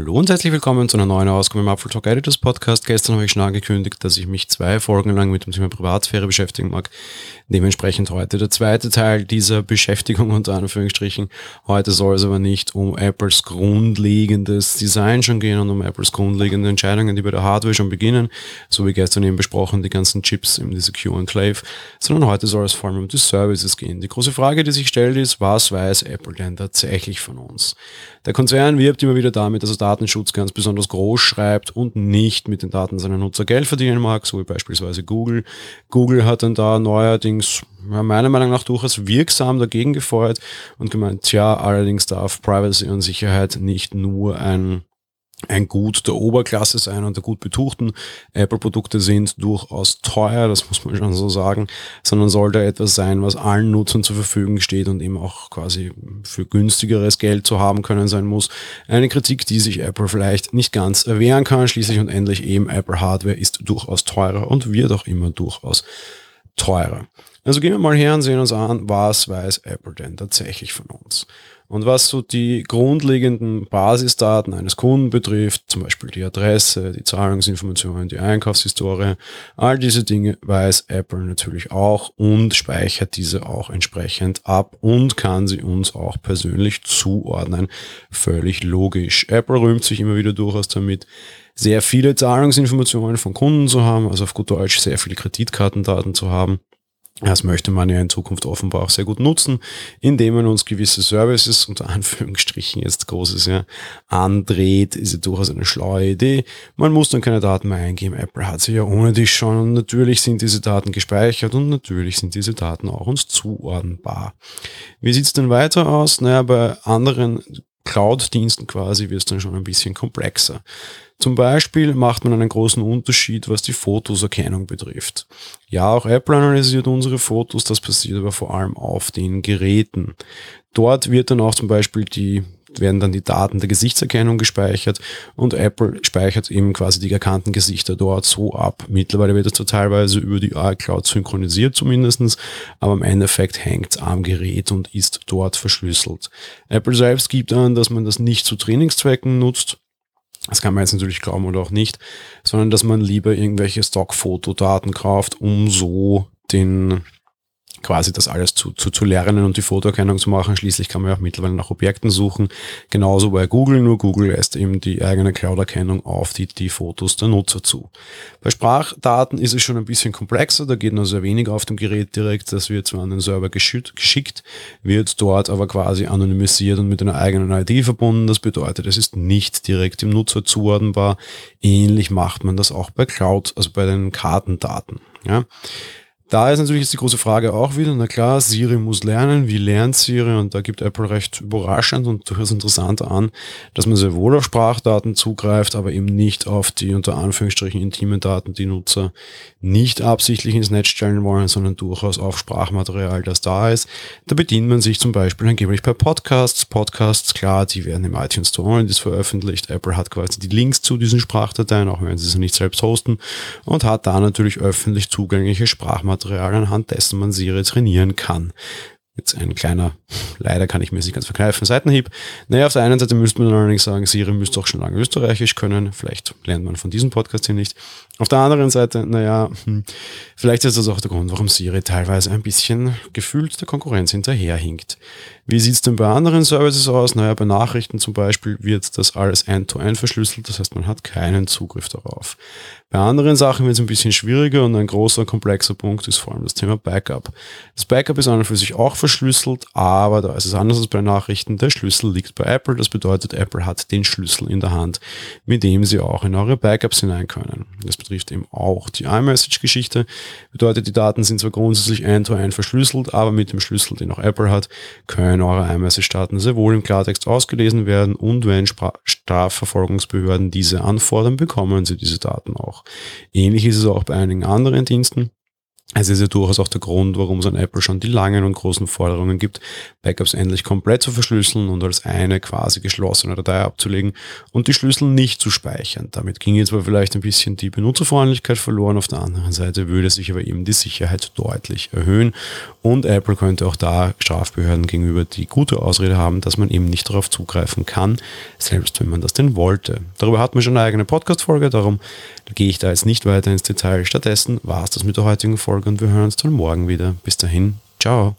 Hallo und herzlich willkommen zu einer neuen Ausgabe im Apple Talk Editors Podcast. Gestern habe ich schon angekündigt, dass ich mich zwei Folgen lang mit dem Thema Privatsphäre beschäftigen mag. Dementsprechend heute der zweite Teil dieser Beschäftigung unter Anführungsstrichen. Heute soll es aber nicht um Apples grundlegendes Design schon gehen und um Apples grundlegende Entscheidungen, die bei der Hardware schon beginnen, so wie gestern eben besprochen, die ganzen Chips in diese Q-Enclave, sondern heute soll es vor allem um die Services gehen. Die große Frage, die sich stellt, ist, was weiß Apple denn tatsächlich von uns? Der Konzern wirbt immer wieder damit, dass er Datenschutz ganz besonders groß schreibt und nicht mit den Daten seiner Nutzer Geld verdienen mag, so wie beispielsweise Google. Google hat dann da neuerdings meiner Meinung nach durchaus wirksam dagegen gefeuert und gemeint, tja, allerdings darf Privacy und Sicherheit nicht nur ein ein Gut der Oberklasse sein und der gut betuchten. Apple-Produkte sind durchaus teuer, das muss man schon so sagen, sondern sollte etwas sein, was allen Nutzern zur Verfügung steht und eben auch quasi für günstigeres Geld zu haben können sein muss. Eine Kritik, die sich Apple vielleicht nicht ganz erwehren kann. Schließlich und endlich eben Apple Hardware ist durchaus teurer und wird auch immer durchaus teurer. Also gehen wir mal her und sehen uns an, was weiß Apple denn tatsächlich von uns. Und was so die grundlegenden Basisdaten eines Kunden betrifft, zum Beispiel die Adresse, die Zahlungsinformationen, die Einkaufshistorie, all diese Dinge weiß Apple natürlich auch und speichert diese auch entsprechend ab und kann sie uns auch persönlich zuordnen. Völlig logisch. Apple rühmt sich immer wieder durchaus damit, sehr viele Zahlungsinformationen von Kunden zu haben, also auf gut Deutsch sehr viele Kreditkartendaten zu haben. Das möchte man ja in Zukunft offenbar auch sehr gut nutzen, indem man uns gewisse Services, unter Anführungsstrichen jetzt großes ja, andreht, ist ja durchaus eine schlaue Idee. Man muss dann keine Daten mehr eingeben. Apple hat sie ja ohne dich schon und natürlich sind diese Daten gespeichert und natürlich sind diese Daten auch uns zuordnenbar. Wie sieht's denn weiter aus? Naja, bei anderen Cloud-Diensten quasi wird es dann schon ein bisschen komplexer. Zum Beispiel macht man einen großen Unterschied, was die Fotoserkennung betrifft. Ja, auch Apple analysiert unsere Fotos, das passiert aber vor allem auf den Geräten. Dort wird dann auch zum Beispiel die werden dann die Daten der Gesichtserkennung gespeichert und Apple speichert eben quasi die erkannten Gesichter dort so ab. Mittlerweile wird das so teilweise über die iCloud synchronisiert zumindestens, aber im Endeffekt hängt es am Gerät und ist dort verschlüsselt. Apple selbst gibt an, dass man das nicht zu Trainingszwecken nutzt. Das kann man jetzt natürlich glauben oder auch nicht, sondern dass man lieber irgendwelche Stock-Fotodaten kauft, um so den quasi das alles zu, zu, zu lernen und die Fotoerkennung zu machen. Schließlich kann man ja auch mittlerweile nach Objekten suchen. Genauso bei Google, nur Google lässt eben die eigene Cloud-Erkennung auf die, die Fotos der Nutzer zu. Bei Sprachdaten ist es schon ein bisschen komplexer, da geht nur sehr wenig auf dem Gerät direkt, das wird zwar an den Server geschickt, wird dort aber quasi anonymisiert und mit einer eigenen ID verbunden. Das bedeutet, es ist nicht direkt dem Nutzer zuordnenbar. Ähnlich macht man das auch bei Cloud, also bei den Kartendaten. Ja. Da ist natürlich jetzt die große Frage auch wieder, na klar, Siri muss lernen, wie lernt Siri? Und da gibt Apple recht überraschend und durchaus interessant an, dass man sehr wohl auf Sprachdaten zugreift, aber eben nicht auf die unter Anführungsstrichen intimen Daten, die Nutzer nicht absichtlich ins Netz stellen wollen, sondern durchaus auf Sprachmaterial, das da ist. Da bedient man sich zum Beispiel angeblich bei Podcasts. Podcasts, klar, die werden im iTunes Store das veröffentlicht. Apple hat quasi die Links zu diesen Sprachdateien, auch wenn sie sie nicht selbst hosten und hat da natürlich öffentlich zugängliche Sprachmaterial Material, anhand dessen man Siri trainieren kann. Jetzt ein kleiner, leider kann ich mir nicht ganz verkneifen, Seitenhieb. Naja, auf der einen Seite müsste man allerdings sagen, Siri müsste auch schon lange Österreichisch können. Vielleicht lernt man von diesem Podcast hier nicht. Auf der anderen Seite, naja, hm, vielleicht ist das auch der Grund, warum Siri teilweise ein bisschen gefühlt der Konkurrenz hinterherhinkt. Wie sieht's denn bei anderen Services aus? Naja, bei Nachrichten zum Beispiel wird das alles end-to-end -end verschlüsselt, das heißt, man hat keinen Zugriff darauf. Bei anderen Sachen wird es ein bisschen schwieriger und ein großer, komplexer Punkt ist vor allem das Thema Backup. Das Backup ist an und für sich auch verschlüsselt, aber da ist es anders als bei Nachrichten. Der Schlüssel liegt bei Apple. Das bedeutet, Apple hat den Schlüssel in der Hand, mit dem Sie auch in eure Backups hinein können. Das betrifft eben auch die iMessage-Geschichte. Bedeutet, die Daten sind zwar grundsätzlich end-to-end -end verschlüsselt, aber mit dem Schlüssel, den auch Apple hat, können eure iMessage-Daten sehr wohl im Klartext ausgelesen werden und wenn Strafverfolgungsbehörden diese anfordern, bekommen Sie diese Daten auch. Ähnlich ist es auch bei einigen anderen Diensten. Es ist ja durchaus auch der Grund, warum es an Apple schon die langen und großen Forderungen gibt, Backups endlich komplett zu verschlüsseln und als eine quasi geschlossene Datei abzulegen und die Schlüssel nicht zu speichern. Damit ging jetzt zwar vielleicht ein bisschen die Benutzerfreundlichkeit verloren, auf der anderen Seite würde sich aber eben die Sicherheit deutlich erhöhen und Apple könnte auch da Strafbehörden gegenüber die gute Ausrede haben, dass man eben nicht darauf zugreifen kann, selbst wenn man das denn wollte. Darüber hat man schon eine eigene Podcast-Folge, darum gehe ich da jetzt nicht weiter ins Detail. Stattdessen war es das mit der heutigen Folge und wir hören uns dann morgen wieder. Bis dahin, ciao.